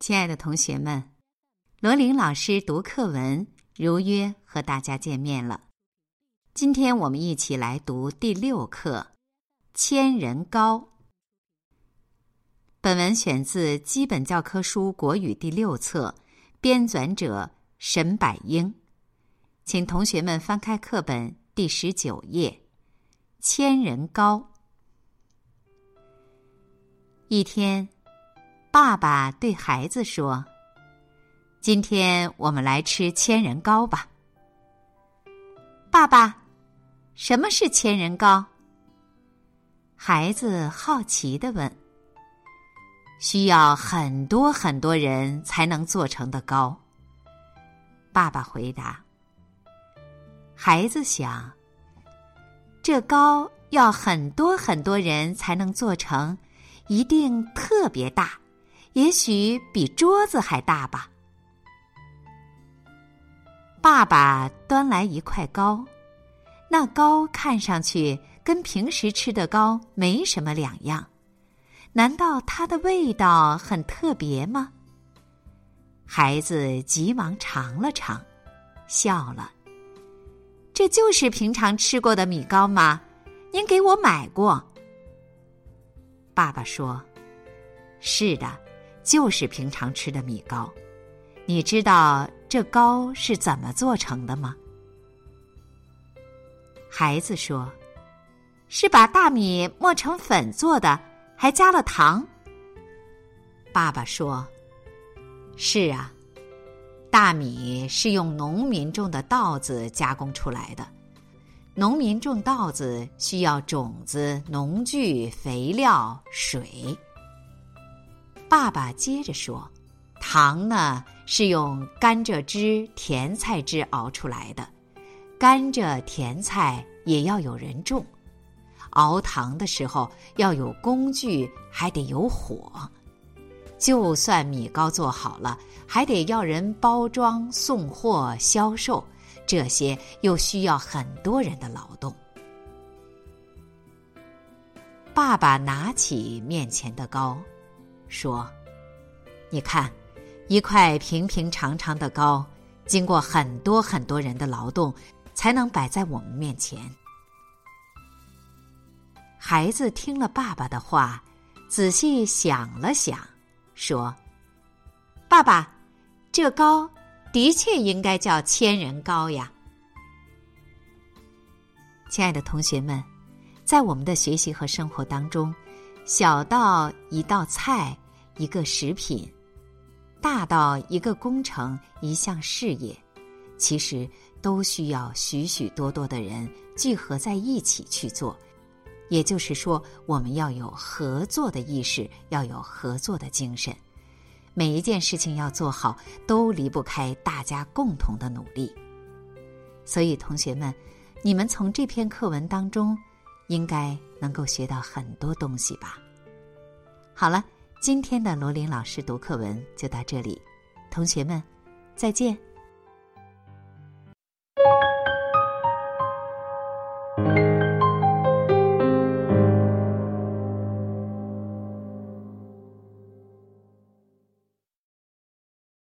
亲爱的同学们，罗琳老师读课文如约和大家见面了。今天我们一起来读第六课《千人高》。本文选自基本教科书国语第六册，编纂者沈百英。请同学们翻开课本第十九页，《千人糕》。一天。爸爸对孩子说：“今天我们来吃千人糕吧。”爸爸，什么是千人糕？孩子好奇的问。“需要很多很多人才能做成的糕。”爸爸回答。孩子想：“这糕要很多很多人才能做成，一定特别大。”也许比桌子还大吧。爸爸端来一块糕，那糕看上去跟平时吃的糕没什么两样。难道它的味道很特别吗？孩子急忙尝了尝，笑了。这就是平常吃过的米糕吗？您给我买过。爸爸说：“是的。”就是平常吃的米糕，你知道这糕是怎么做成的吗？孩子说：“是把大米磨成粉做的，还加了糖。”爸爸说：“是啊，大米是用农民种的稻子加工出来的，农民种稻子需要种子、农具、肥料、水。”爸爸接着说：“糖呢是用甘蔗汁、甜菜汁熬出来的，甘蔗、甜菜也要有人种。熬糖的时候要有工具，还得有火。就算米糕做好了，还得要人包装、送货、销售，这些又需要很多人的劳动。”爸爸拿起面前的糕。说：“你看，一块平平常常的糕，经过很多很多人的劳动，才能摆在我们面前。”孩子听了爸爸的话，仔细想了想，说：“爸爸，这糕的确应该叫千人糕呀。”亲爱的同学们，在我们的学习和生活当中，小到一道菜。一个食品，大到一个工程、一项事业，其实都需要许许多多的人聚合在一起去做。也就是说，我们要有合作的意识，要有合作的精神。每一件事情要做好，都离不开大家共同的努力。所以，同学们，你们从这篇课文当中，应该能够学到很多东西吧？好了。今天的罗琳老师读课文就到这里，同学们，再见。